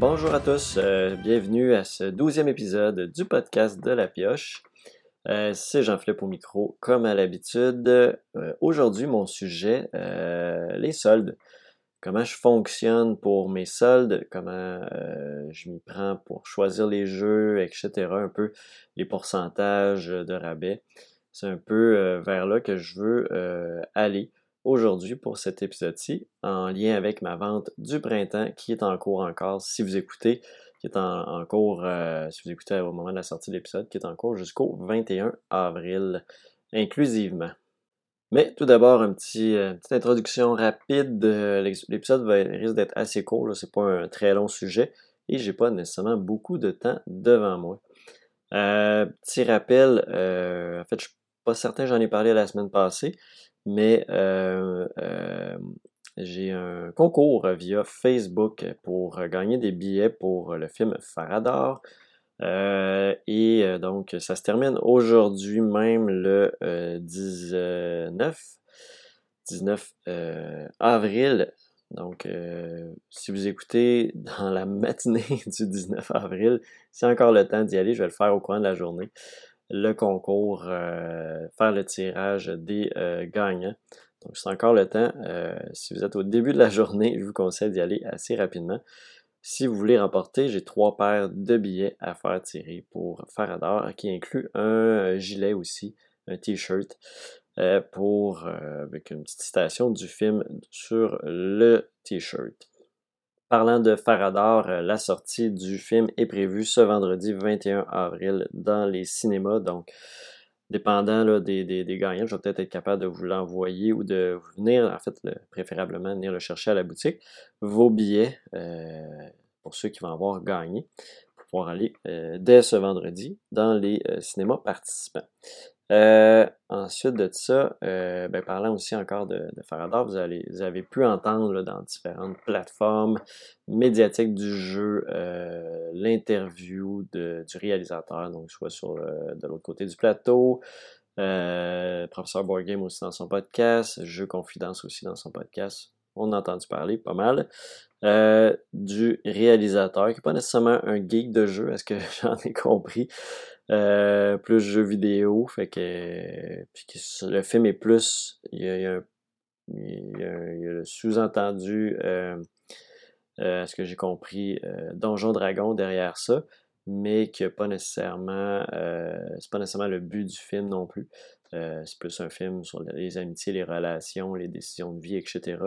Bonjour à tous, euh, bienvenue à ce douzième épisode du podcast de la pioche. Euh, c'est Jean-Philippe au micro, comme à l'habitude. Euh, aujourd'hui, mon sujet, les soldes. Comment je fonctionne pour mes soldes, comment je m'y prends pour choisir les jeux, etc. Un peu les pourcentages de rabais. C'est un peu vers là que je veux aller aujourd'hui pour cet épisode-ci, en lien avec ma vente du printemps qui est en cours encore, si vous écoutez, qui est en, cours, euh, si vous écoutez au moment de la sortie de l'épisode, qui est en cours jusqu'au 21 avril, inclusivement. Mais tout d'abord, un petit, euh, petite introduction rapide. L'épisode risque d'être assez court, c'est pas un très long sujet et j'ai pas nécessairement beaucoup de temps devant moi. Euh, petit rappel, en fait, je suis pas certain, j'en ai parlé la semaine passée, mais euh, euh, j'ai un concours via Facebook pour gagner des billets pour le film Faradar. Euh, et donc, ça se termine aujourd'hui même le 19, 19 avril. Donc, si vous écoutez dans la matinée du 19 avril, c'est encore le temps d'y aller. Je vais le faire au coin de la journée le concours, euh, faire le tirage des euh, gagnants. Donc, c'est encore le temps. Euh, si vous êtes au début de la journée, je vous conseille d'y aller assez rapidement. Si vous voulez remporter, j'ai trois paires de billets à faire tirer pour Faradar, qui inclut un gilet aussi, un t-shirt, pour avec une petite citation du film sur le t-shirt. Parlant de Faradar, euh, la sortie du film est prévue ce vendredi 21 avril dans les cinémas. Donc, dépendant des, gagnants, je vais peut-être être capable de vous l'envoyer ou de venir, en fait, préférablement venir le chercher à la boutique. Vos billets, euh, pour ceux qui vont avoir gagné, pouvoir aller euh, dès ce vendredi dans les cinémas participants. Euh, ensuite de ça, euh, ben, parlant aussi encore de, de Faradar, vous, allez, vous avez pu entendre dans différentes plateformes médiatiques du jeu euh, l'interview du réalisateur, donc soit sur de l'autre côté du plateau, Professeur Board Game aussi dans son podcast, Jeu Confidence aussi dans son podcast. On a entendu parler pas mal. du réalisateur, qui n'est pas nécessairement un geek de jeu, est-ce que j'en ai compris? Euh, plus jeux vidéo, fait que, le film est plus, il y a, le sous-entendu, euh, euh, ce que j'ai compris, euh, Donjon Dragon derrière ça, mais que pas nécessairement, c'est pas nécessairement le but du film non plus. c'est plus un film sur les amitiés, les relations, les décisions de vie, etc.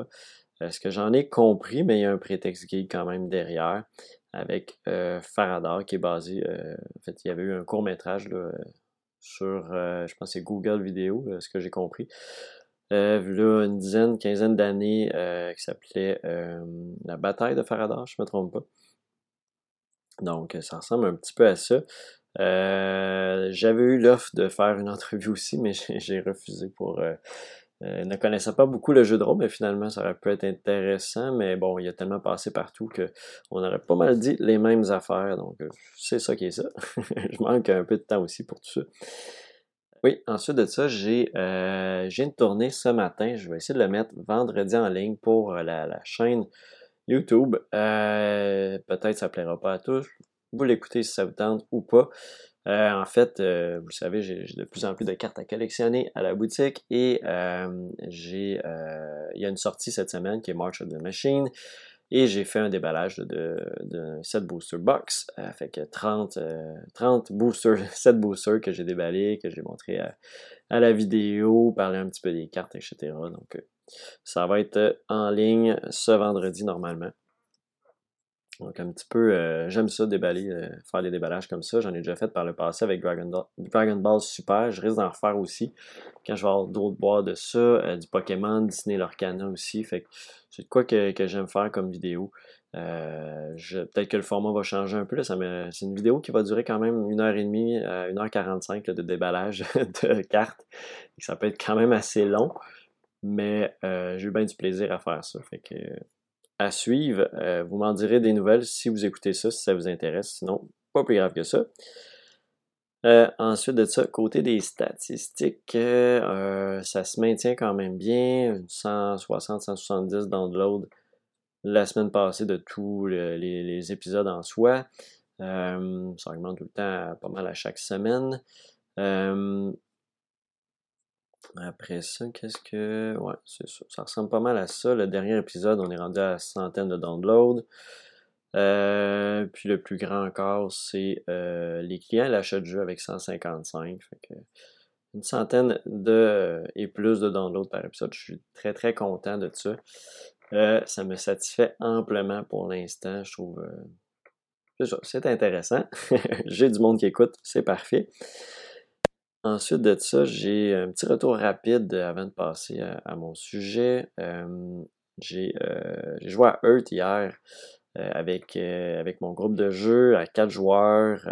ce que j'en ai compris, mais il y a un prétexte geek quand même derrière avec euh, Faradar qui est basé. Euh, en fait, il y avait eu un court métrage sur, euh, je pense, c'est Google Vidéo, ce que j'ai compris. Euh, là, une dizaine, quinzaine d'années, qui s'appelait La bataille de Faradar, je ne me trompe pas. Donc, ça ressemble un petit peu à ça. J'avais eu l'offre de faire une entrevue aussi, mais j'ai refusé pour euh, ne connaissait pas beaucoup le jeu de rôle, mais finalement, ça aurait pu être intéressant. Mais bon, il a tellement passé partout qu'on aurait pas mal dit les mêmes affaires. Donc, euh, c'est ça qui est ça. je manque un peu de temps aussi pour tout ça. Oui, ensuite de ça, j'ai euh, une tournée ce matin. Je vais essayer de le mettre vendredi en ligne pour euh, la, chaîne YouTube. Peut-être ça plaira pas à tous. Vous l'écoutez si ça vous tente ou pas. Euh, en fait, euh, vous savez, j'ai de plus en plus de cartes à collectionner à la boutique et euh, j'ai, il y a une sortie cette semaine qui est March of the Machine et j'ai fait un déballage de, de, 7 booster box. fait que 30, 30 boosters, 7 boosters que j'ai déballés, que j'ai montré à, la vidéo, parler un petit peu des cartes, etc. Donc, ça va être en ligne ce vendredi normalement. Donc un petit peu, euh, j'aime ça déballer, euh, faire des déballages comme ça. J'en ai déjà fait par le passé avec Dragon, Ball Super. Je risque d'en refaire aussi quand je vais avoir d'autres bois de ça, euh, du Pokémon, Disney Lorcana aussi. C'est quoi que, j'aime faire comme vidéo. Peut-être que le format va changer un peu. Là, c'est une vidéo qui va durer quand même une heure et demie, une heure quarante-cinq de déballage de cartes. ça peut être quand même assez long. Mais j'ai eu bien du plaisir à faire ça. Fait que à suivre. Euh, vous m'en direz des nouvelles si vous écoutez ça, si ça vous intéresse. Sinon, pas plus grave que ça. Euh, ensuite de ça, côté des statistiques, euh, ça se maintient quand même bien. 160-170 downloads la semaine passée de tous les, épisodes en soi. Euh, ça augmente tout le temps pas mal à chaque semaine. Euh, après ça, qu'est-ce que. Ouais, c'est ça. Ça ressemble pas mal à ça. Le dernier épisode, on est rendu à centaines de downloads. Euh, puis le plus grand encore, c'est les clients l'achat de jeu avec 155. Fait que une centaine de et plus de downloads par épisode. Je suis très très content de ça. Euh, ça me satisfait amplement pour l'instant. Je trouve euh, c'est intéressant. j'ai du monde qui écoute, c'est parfait. Ensuite de ça, j'ai un petit retour rapide avant de passer à, mon sujet. Euh, j'ai joué à Earth hier avec, avec mon groupe de jeu à quatre joueurs.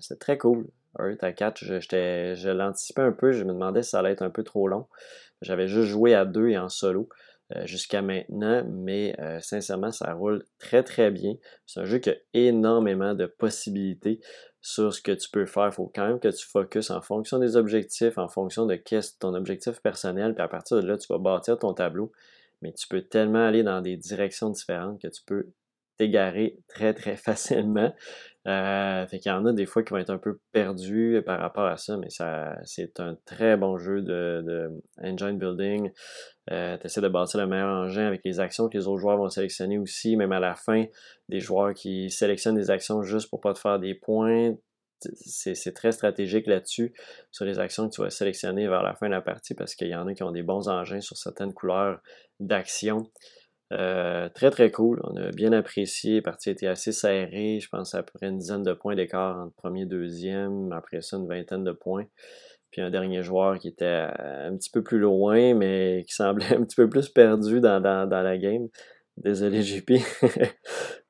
c'est très cool. Earth à 4, je, je l'anticipais un peu, je me demandais si ça allait être un peu trop long. J'avais juste joué à deux et en solo euh, jusqu'à maintenant, mais euh, sincèrement, ça roule très très bien. C'est un jeu qui a énormément de possibilités sur ce que tu peux faire. Il faut quand même que tu focuses en fonction des objectifs, en fonction de qu'est ton objectif personnel, puis à partir de là, tu vas bâtir ton tableau. Mais tu peux tellement aller dans des directions différentes que tu peux t'égarer très très facilement. Euh, fait qu'il y en a des fois qui vont être un peu perdus par rapport à ça, mais ça c'est un très bon jeu de, de engine building. Euh, tu essaies de bâtir le meilleur engin avec les actions que les autres joueurs vont sélectionner aussi, même à la fin, des joueurs qui sélectionnent des actions juste pour pas te faire des points. C'est très stratégique là-dessus, sur les actions que tu vas sélectionner vers la fin de la partie, parce qu'il y en a qui ont des bons engins sur certaines couleurs d'action. Euh, très très cool, on a bien apprécié, la partie était assez serrée, je pense à peu près une dizaine de points d'écart entre premier et deuxième, après ça une vingtaine de points. Puis un dernier joueur qui était euh, un petit peu plus loin, mais qui semblait un petit peu plus perdu dans, la game. Désolé JP.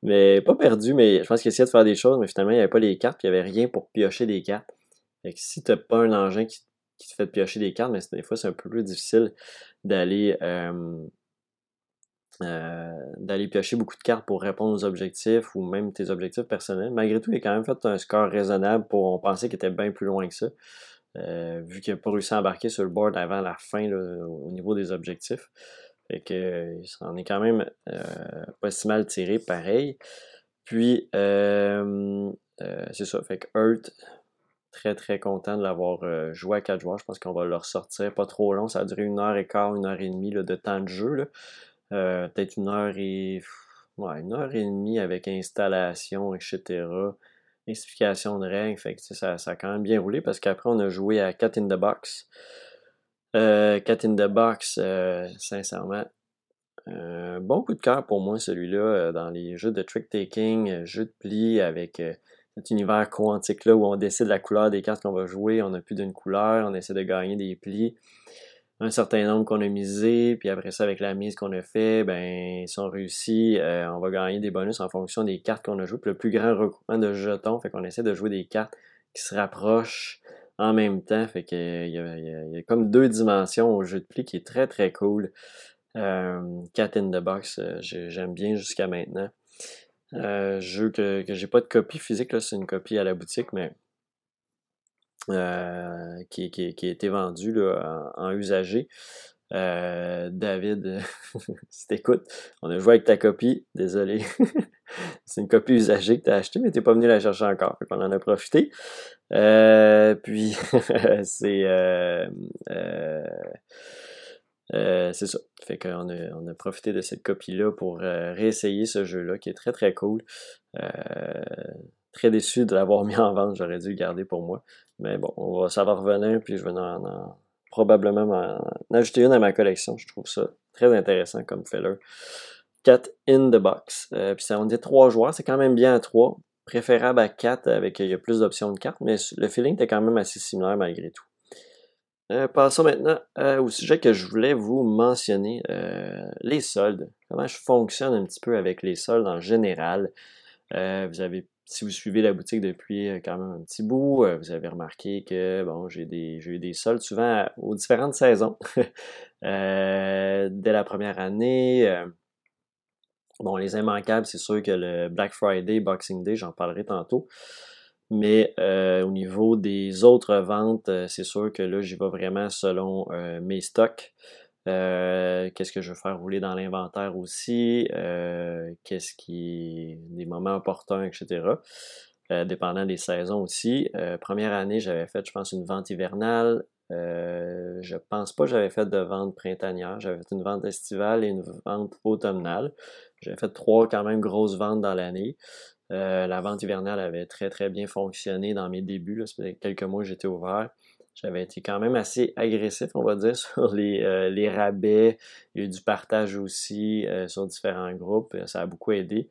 mais pas perdu, mais je pense qu'il essayait de faire des choses, mais finalement il n'y avait pas les cartes, puis il n'y avait rien pour piocher des cartes. Fait que si tu n'as pas un engin qui, te fait piocher des cartes, mais des fois c'est un peu plus difficile d'aller euh, euh, d'aller piocher beaucoup de cartes pour répondre aux objectifs ou même tes objectifs personnels. Malgré tout, il a quand même fait un score raisonnable pour on pensait qu'il était bien plus loin que ça. Euh, vu qu'il n'a pas réussi à embarquer sur le board avant la fin au niveau des objectifs. Fait que est quand même euh, pas si mal tiré pareil. Puis c'est ça. Fait que Earth, très très content de l'avoir joué à 4 joueurs. Je pense qu'on va le ressortir pas trop long. Ça a duré une heure et quart, une heure et demie de temps de jeu. Euh, peut-être une heure et ouais, une heure et demie avec installation, etc. Explication de règles. Fait que ça, ça a quand même bien roulé parce qu'après on a joué à Cat in the Box. Euh, Cat in the Box, euh, sincèrement, bon coup de cœur pour moi celui-là dans les jeux de trick-taking, jeux de pli avec cet univers quantique là où on décide la couleur des cartes qu'on va jouer, on n'a plus d'une couleur, on essaie de gagner des plis un certain nombre qu'on a misé, puis après ça, avec la mise qu'on a fait, ben, si on réussit, euh, on va gagner des bonus en fonction des cartes qu'on a jouées. Puis le plus grand recoupement de jetons, fait qu'on essaie de jouer des cartes qui se rapprochent en même temps. Fait qu'il y, a comme deux dimensions au jeu de pli qui est très très cool. Euh, Cat in the Box, euh, j'aime bien jusqu'à maintenant. jeu que, que j'ai pas de copie physique, là, c'est une copie à la boutique, mais euh, qui, a été vendu là, en, usagé. Euh, David, si t'écoutes, on a joué avec ta copie, désolé. c'est une copie usagée que tu as achetée, mais tu pas venu la chercher encore. on en a profité. Euh, puis, c'est c'est ça. Fait qu'on a, on a profité de cette copie-là pour réessayer ce jeu-là qui est très très cool. Très déçu de l'avoir mis en vente, j'aurais dû le garder pour moi. Mais bon, on va, ça va revenir, puis je vais en, probablement en ajouter une à ma collection. Je trouve ça très intéressant comme filler. Cat in the box. Euh, puis ça, on dit trois joueurs, c'est quand même bien à trois. Préférable à 4 avec il y a plus d'options de cartes, mais le feeling était quand même assez similaire malgré tout. Euh, passons maintenant euh, au sujet que je voulais vous mentionner, les soldes. Comment je fonctionne un petit peu avec les soldes en général? Avez si vous suivez la boutique depuis euh, quand même un petit bout, euh, vous avez remarqué que bon, j'ai des, eu des soldes souvent aux différentes saisons. Euh, dès la première année, bon, les immanquables, c'est sûr que le Black Friday, Boxing Day, j'en parlerai tantôt. Mais au niveau des autres ventes, c'est sûr que là, j'y vais vraiment selon mes stocks. Qu'est-ce que je veux faire rouler dans l'inventaire aussi, qu'est-ce qui des moments opportuns, etc. dépendant des saisons aussi. première année, j'avais fait, je pense, une vente hivernale. Euh, je pense pas que j'avais fait de vente printanière. J'avais fait une vente estivale et une vente automnale. J'avais fait trois quand même grosses ventes dans l'année. Euh, la vente hivernale avait très très bien fonctionné dans mes débuts. Là. Quelques mois que j'étais ouvert. J'avais été quand même assez agressif, on va dire, sur les, euh, les rabais. Il y a eu du partage aussi sur différents groupes. Ça a beaucoup aidé.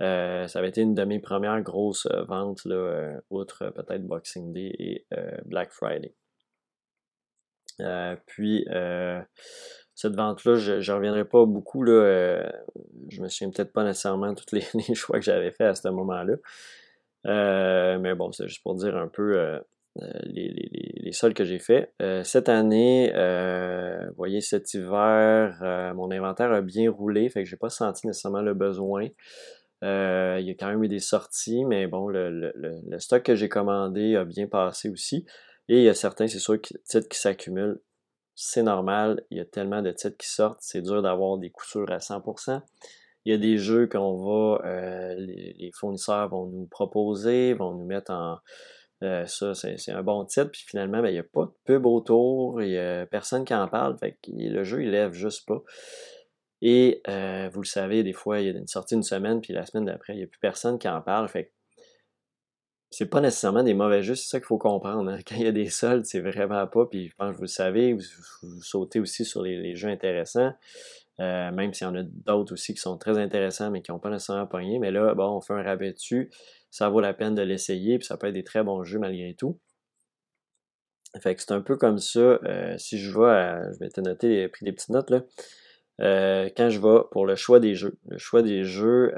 ça avait été une de mes premières grosses ventes, là, outre peut-être Boxing Day et Black Friday. Euh, puis, euh, cette vente-là, je ne reviendrai pas beaucoup. Là, euh, je me souviens peut-être pas nécessairement tous les, choix que j'avais fait à ce moment-là. mais bon, c'est juste pour dire un peu les, les, sols que j'ai fait. cette année, vous voyez, cet hiver, mon inventaire a bien roulé, fait que j'ai pas senti nécessairement le besoin. il y a quand même eu des sorties, mais bon, le, stock que j'ai commandé a bien passé aussi. Et il y a certains, c'est sûr, titres qui s'accumulent. C'est normal, il y a tellement de titres qui sortent, c'est dur d'avoir des coups à 100%. Il y a des jeux qu'on va, euh, les, fournisseurs vont nous proposer, vont nous mettre en, euh, ça, c'est un bon titre, puis finalement, ben, il n'y a pas de pub autour, il n'y a personne qui en parle, fait le jeu, il lève juste pas. Et euh, vous le savez, des fois, il y a une sortie une semaine, puis la semaine d'après, il n'y a plus personne qui en parle, fait c'est pas nécessairement des mauvais jeux, c'est ça qu'il faut comprendre. Hein. Quand il y a des soldes, c'est vraiment pas, puis je pense que vous le savez, vous, sautez aussi sur les, jeux intéressants, euh, même s'il y en a d'autres aussi qui sont très intéressants, mais qui n'ont pas nécessairement pogné. Mais là, bon, on fait un rabais dessus, ça vaut la peine de l'essayer, puis ça peut être des très bons jeux malgré tout. Fait que c'est un peu comme ça. Euh, si je vais, je vais te noter, pris des petites notes là. Euh, quand je vais pour le choix des jeux. Le choix des jeux,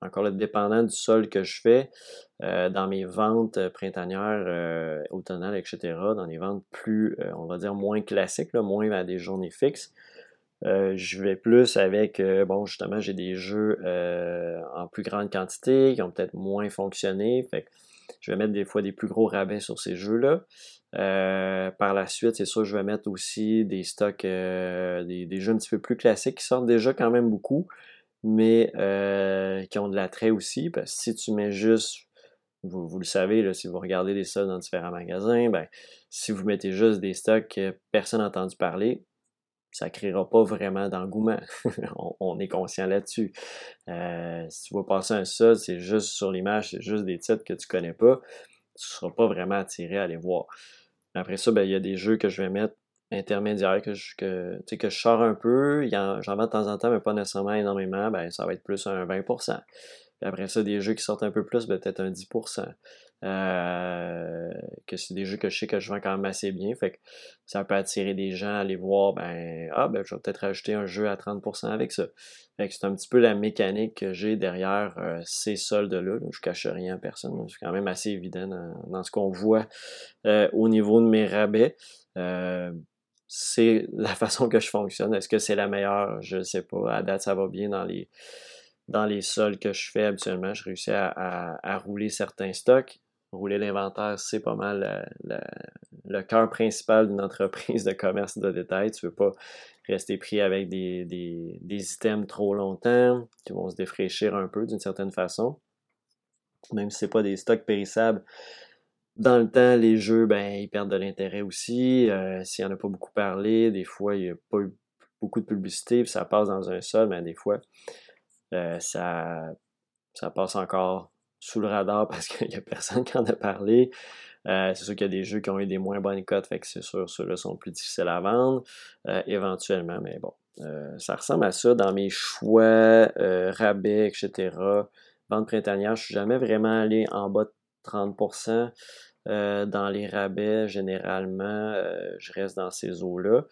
encore le dépendant du sol que je fais, euh, dans mes ventes euh, printanières, euh, automnales, etc., dans les ventes plus, on va dire, moins classiques, moins à des journées fixes, je vais plus avec, bon, justement, j'ai des jeux en plus grande quantité qui ont peut-être moins fonctionné, je vais mettre des fois des plus gros rabais sur ces jeux-là. par la suite, c'est sûr, je vais mettre aussi des stocks, des, jeux un petit peu plus classiques qui sortent déjà quand même beaucoup, mais qui ont de l'attrait aussi, parce que si tu mets juste vous, le savez, si vous regardez des stocks dans différents magasins, ben, si vous mettez juste des stocks que personne n'a entendu parler, ça créera pas vraiment d'engouement. on, est conscient là-dessus. Euh, si tu vas passer un sol, c'est juste sur l'image, c'est juste des titres que tu connais pas, tu seras pas vraiment attiré à aller voir. Après ça, ben, il y a des jeux que je vais mettre intermédiaires que je, que, sors un peu. J'en vends de temps en temps, mais pas nécessairement énormément. Ben, ça va être plus un 20% après ça, des jeux qui sortent un peu plus, ben, peut-être un 10%. Euh, que c'est des jeux que je sais que je vends quand même assez bien. Fait que ça peut attirer des gens à aller voir, ben, ah, ben, je vais peut-être ajouter un jeu à 30% avec ça. Fait que c'est un petit peu la mécanique que j'ai derrière euh, ces soldes-là. Je cache rien à personne. C'est quand même assez évident dans, ce qu'on voit euh, au niveau de mes rabais. c'est la façon que je fonctionne. Est-ce que c'est la meilleure? Je ne sais pas. À date, ça va bien dans les dans les sols que je fais habituellement, je réussis à, rouler certains stocks. Rouler l'inventaire, c'est pas mal le cœur principal d'une entreprise de commerce de détail. Tu veux pas rester pris avec des, des, items trop longtemps qui vont se défraîchir un peu d'une certaine façon. Même si ce n'est pas des stocks périssables, dans le temps, les jeux, ben, ils perdent de l'intérêt aussi. Euh, s'il n'y en a pas beaucoup parlé, des fois, il n'y a pas eu beaucoup de publicité, puis ça passe dans un sol, mais des fois, euh, ça, ça passe encore sous le radar parce qu'il n'y a personne qui en a parlé. Euh, c'est sûr qu'il y a des jeux qui ont eu des moins bonnes cotes, fait que c'est sûr, ceux-là sont plus difficiles à vendre euh, éventuellement, mais bon. ça ressemble à ça dans mes choix, rabais, etc. Vente printanière, je suis jamais vraiment allé en bas de 30%. dans les rabais, généralement, je reste dans ces eaux-là.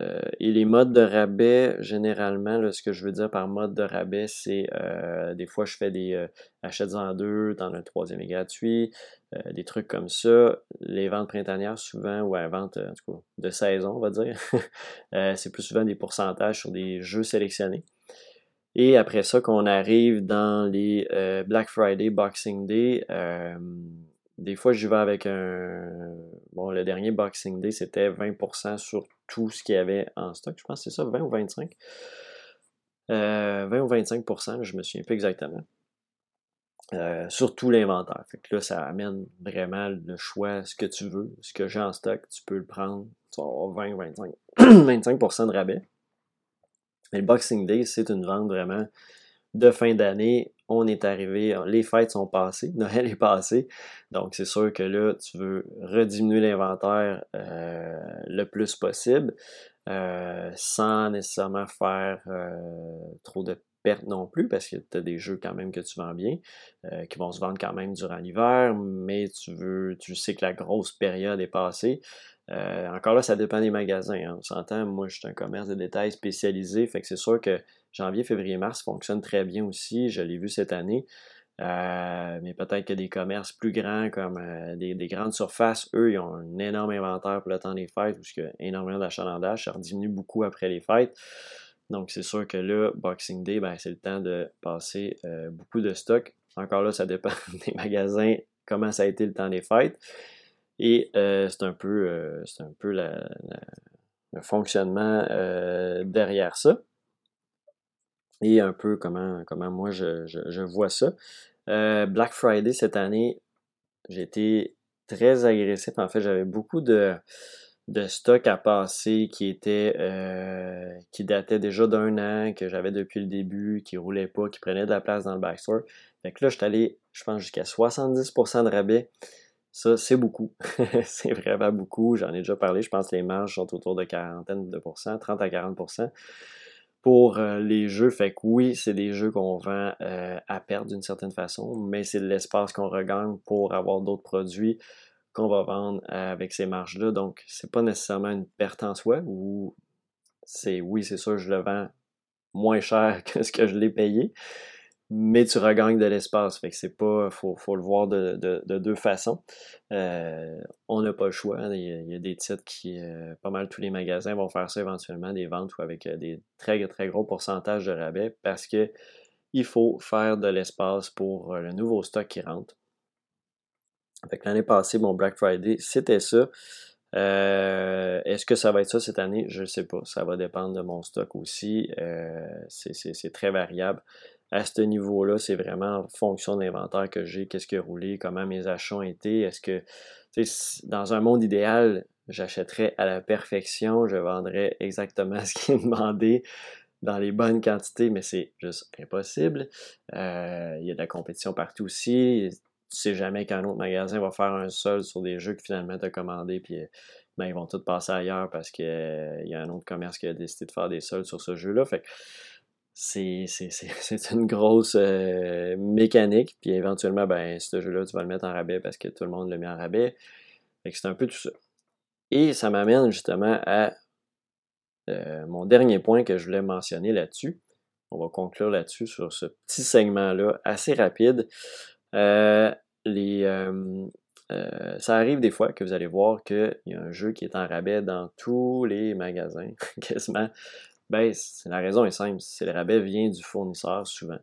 Euh, et les modes de rabais, généralement, ce que je veux dire par mode de rabais, c'est euh, des fois je fais des euh, achats en deux, dans un troisième est gratuit, des trucs comme ça. Les ventes printanières, souvent, ou à vente de saison, on va dire, c'est plus souvent des pourcentages sur des jeux sélectionnés. Et après ça, qu'on arrive dans les Black Friday, Boxing Day, des fois, j'y vais avec un. Bon, le dernier Boxing Day, c'était 20% sur tout ce qu'il y avait en stock. Je pense que c'est ça, 20 ou 25. 20 euh, ou 25%, je me souviens plus exactement. Euh, sur tout l'inventaire. Fait que là, ça amène vraiment le choix, ce que tu veux, ce que j'ai en stock, tu peux le prendre. Tu vas avoir 20, 25, 25% de rabais. Mais le Boxing Day, c'est une vente vraiment de fin d'année. On est arrivé, les fêtes sont passées, Noël est passé. Donc, c'est sûr que là, tu veux rediminuer l'inventaire euh, le plus possible euh, sans nécessairement faire euh, trop de pertes non plus parce que tu as des jeux quand même que tu vends bien, qui vont se vendre quand même durant l'hiver, mais tu veux, tu sais que la grosse période est passée. Encore là, ça dépend des magasins. Hein. On s'entend, moi, je suis un commerce de détail spécialisé, fait que c'est sûr que janvier, février, mars fonctionne très bien aussi. Je l'ai vu cette année. Euh, mais peut-être que des commerces plus grands comme euh, des, grandes surfaces, eux, ils ont un énorme inventaire pour le temps des fêtes, a énormément d'achalandage, ça diminue beaucoup après les fêtes. Donc, c'est sûr que là, Boxing Day, ben, c'est le temps de passer euh, beaucoup de stock. Encore là, ça dépend des magasins, comment ça a été le temps des fêtes. Et c'est un peu, c'est un peu le fonctionnement derrière ça et un peu comment, comment moi je, vois ça. Euh, Black Friday cette année, j'ai été très agressif. En fait, j'avais beaucoup de, de à passer qui était euh, qui déjà d'un an, que j'avais depuis le début, qui roulait pas, qui prenait de la place dans le backstore. Fait que là, je suis allé, je pense, jusqu'à 70% de rabais. Ça, c'est beaucoup. c'est vraiment beaucoup. J'en ai déjà parlé. Je pense que les marges sont autour de quarantaine de 30 à 40% pour euh, les jeux. Fait que oui, c'est des jeux qu'on vend euh, à perte d'une certaine façon, mais c'est de l'espace qu'on regagne pour avoir d'autres produits qu'on va vendre euh, avec ces marges-là. Donc, c'est pas nécessairement une perte en soi ou c'est oui, c'est sûr, je le vends moins cher que ce que je l'ai payé, mais tu regagnes de l'espace. Fait que c'est pas, faut, faut le voir de, deux façons. Euh, on n'a pas le choix. Il y, a, des titres qui, euh, pas mal tous les magasins vont faire ça éventuellement, des ventes ou avec euh, des très très gros pourcentages de rabais parce que il faut faire de l'espace pour le nouveau stock qui rentre. Fait l'année passée, mon Black Friday, c'était ça. Est-ce que ça va être ça cette année? Je ne sais pas. Ça va dépendre de mon stock aussi. c'est très variable à ce niveau-là, c'est vraiment en fonction de l'inventaire que j'ai, qu'est-ce qui a roulé, comment mes achats ont été. Est-ce que, dans un monde idéal, j'achèterais à la perfection, je vendrais exactement ce qui est demandé dans les bonnes quantités, mais c'est juste impossible. Euh, il y a de la compétition partout aussi. Tu sais jamais qu'un autre magasin va faire un sol sur des jeux que finalement tu as commandé, puis ben, ils vont tous passer ailleurs parce qu'il y a un autre commerce qui a décidé de faire des soldes sur ce jeu-là. Fait c'est, une grosse euh, mécanique. Puis éventuellement, ben, ce jeu-là, tu vas le mettre en rabais parce que tout le monde le met en rabais. c'est un peu tout ça. Et ça m'amène justement à euh, mon dernier point que je voulais mentionner là-dessus. On va conclure là-dessus sur ce petit segment-là assez rapide. Euh, ça arrive des fois que vous allez voir qu'il y a un jeu qui est en rabais dans tous les magasins, quasiment. Ben, la raison est simple, c'est le rabais vient du fournisseur souvent.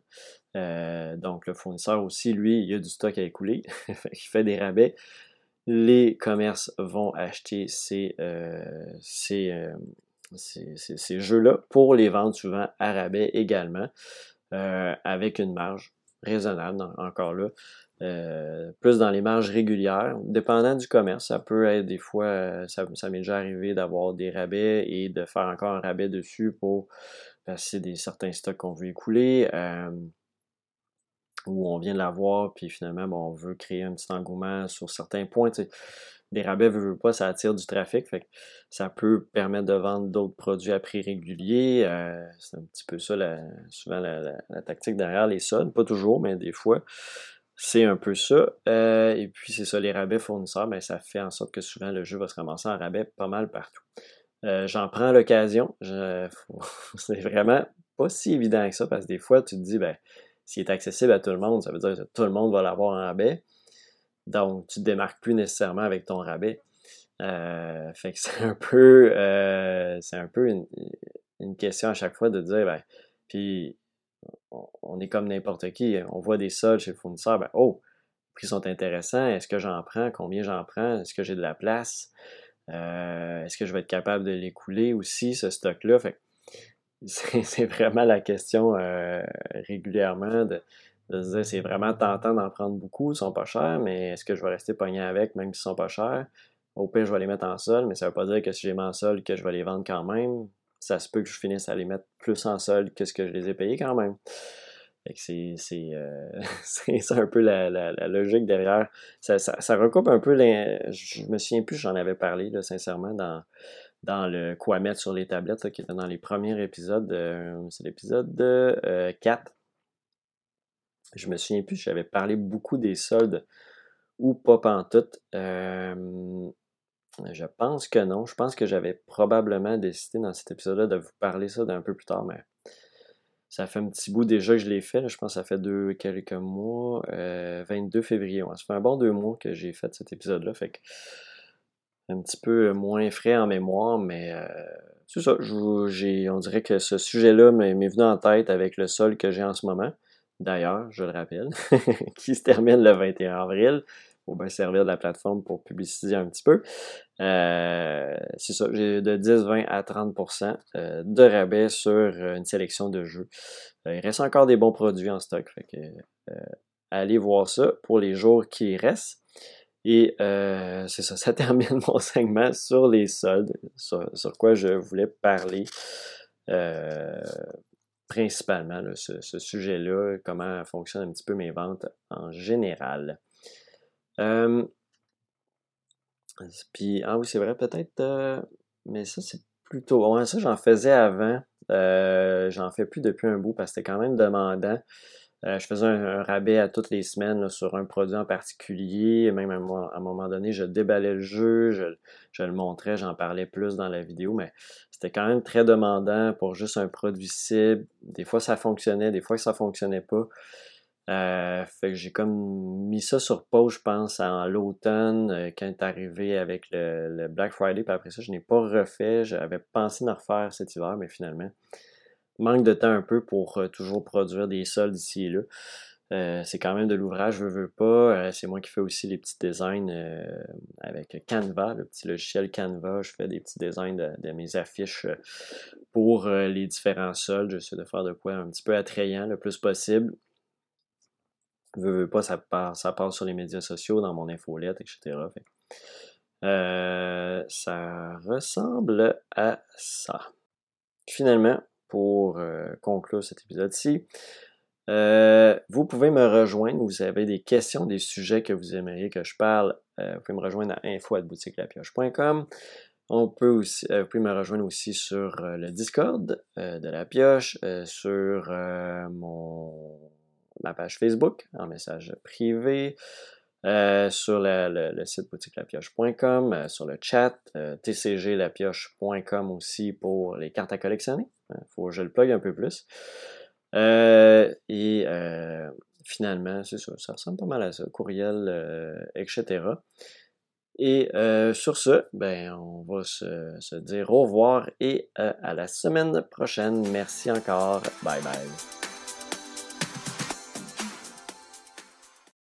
Euh, donc le fournisseur aussi, lui, il a du stock à écouler, il fait des rabais. Les commerces vont acheter ces, euh, euh, ces, ces, jeux-là pour les vendre souvent à rabais également, avec une marge raisonnable, encore là. Euh, plus dans les marges régulières. Dépendant du commerce, ça peut être des fois, euh, ça, m'est déjà arrivé d'avoir des rabais et de faire encore un rabais dessus pour passer des certains stocks qu'on veut écouler. Euh, où on vient de l'avoir, puis finalement, on veut créer un petit engouement sur certains points. Des rabais, veut, veut pas, ça attire du trafic. Ça peut permettre de vendre d'autres produits à prix régulier. c'est un petit peu ça, souvent la, la, tactique derrière les soldes. Pas toujours, mais des fois. C'est un peu ça. Euh, et puis, c'est ça, les rabais fournisseurs, ben, ça fait en sorte que souvent le jeu va se ramasser en rabais pas mal partout. Euh, j'en prends l'occasion. c'est vraiment pas si évident que ça parce que des fois, tu te dis, ben, s'il est accessible à tout le monde, ça veut dire que tout le monde va l'avoir en rabais. Donc, tu te démarques plus nécessairement avec ton rabais. Euh, fait que c'est un peu, c'est un peu une, une, question à chaque fois de dire, ben, puis on est comme n'importe qui. On voit des soldes chez le fournisseur, ben, oh, prix sont intéressants. Est-ce que j'en prends? Combien j'en prends? Est-ce que j'ai de la place? Euh, est-ce que je vais être capable de l'écouler aussi, ce stock-là? c'est vraiment la question euh, régulièrement de, se dire c'est vraiment tentant d'en prendre beaucoup, ils sont pas chers, mais est-ce que je vais rester pogné avec même s'ils sont pas chers? Au pire, je vais les mettre en sol, mais ça veut pas dire que si j'ai mis en sol que je vais les vendre quand même. Ça se peut que je finisse à les mettre plus en sol que ce que je les ai payés quand même. Euh, c'est un peu la, logique derrière. Ça, recoupe un peu les. Je me souviens plus, j'en avais parlé sincèrement dans, dans le quoi mettre sur les tablettes qui était dans les premiers épisodes. c'est l'épisode 4. Euh, je me souviens plus, j'avais parlé beaucoup des soldes ou pas pantoute. Euh, je pense que non. Je pense que j'avais probablement décidé dans cet épisode-là de vous parler ça d'un peu plus tard, mais ça fait un petit bout déjà que je l'ai fait. je pense que ça fait deux, quelques mois. 22 euh, février. Ça fait un bon deux mois que j'ai fait cet épisode-là. Fait que un petit peu moins frais en mémoire, mais euh, c'est ça. on dirait que ce sujet-là m'est venu en tête avec le sol que j'ai en ce moment. D'ailleurs, je le rappelle, qui se termine le 21 avril pour bien servir de la plateforme pour publiciser un petit peu. Euh, c'est ça, j'ai de 10, 20 à 30% euh, de rabais sur euh, une sélection de jeux. il reste encore des bons produits en stock, allez voir ça pour les jours qui restent. Et c'est ça, ça termine mon segment sur les soldes, sur, quoi je voulais parler principalement, ce, ce sujet-là, comment fonctionnent un petit peu mes ventes en général. Euh, ah oui, c'est vrai, peut-être, euh, mais ça, c'est plutôt. Ouais, ça, j'en faisais avant. Euh, j'en fais plus depuis un bout parce que c'était quand même demandant. je faisais un, rabais à toutes les semaines sur un produit en particulier. Même à, à, un moment donné, je déballais le jeu, je, je le montrais, j'en parlais plus dans la vidéo, mais c'était quand même très demandant pour juste un produit cible. Des fois, ça fonctionnait, des fois, ça fonctionnait pas. Euh, j'ai comme mis ça sur pause, je pense, en l'automne, euh, quand est arrivé avec le, Black Friday. Puis après ça, je n'ai pas refait. J'avais pensé d'en refaire cet hiver, mais finalement, manque de temps un peu pour euh, toujours produire des soldes ici et là. c'est quand même de l'ouvrage, je veux pas. c'est moi qui fais aussi les petits designs avec Canva, le petit logiciel Canva. Je fais des petits designs de, de mes affiches pour les différents soldes. J'essaie de faire de quoi un petit peu attrayant le plus possible veux, pas, ça part, ça part sur les médias sociaux, dans mon infolette, etc. Euh, ça ressemble à ça. Finalement, pour euh, conclure cet épisode-ci, euh, vous pouvez me rejoindre, vous avez des questions, des sujets que vous aimeriez que je parle, vous pouvez me rejoindre à info.boutiquelapioche.com. On peut aussi, vous pouvez me rejoindre aussi sur le Discord de la pioche, sur mon ma page Facebook en message privé, euh, sur le, site boutiquelapioche.com, euh, sur le chat, euh, tcglapioche.com aussi pour les cartes à collectionner. Il hein, faut que je le plug un peu plus. et finalement, c'est ça, ça ressemble pas mal à ça, courriel, etc. Et sur ce, ben, on va se dire au revoir et à la semaine prochaine. Merci encore. Bye bye.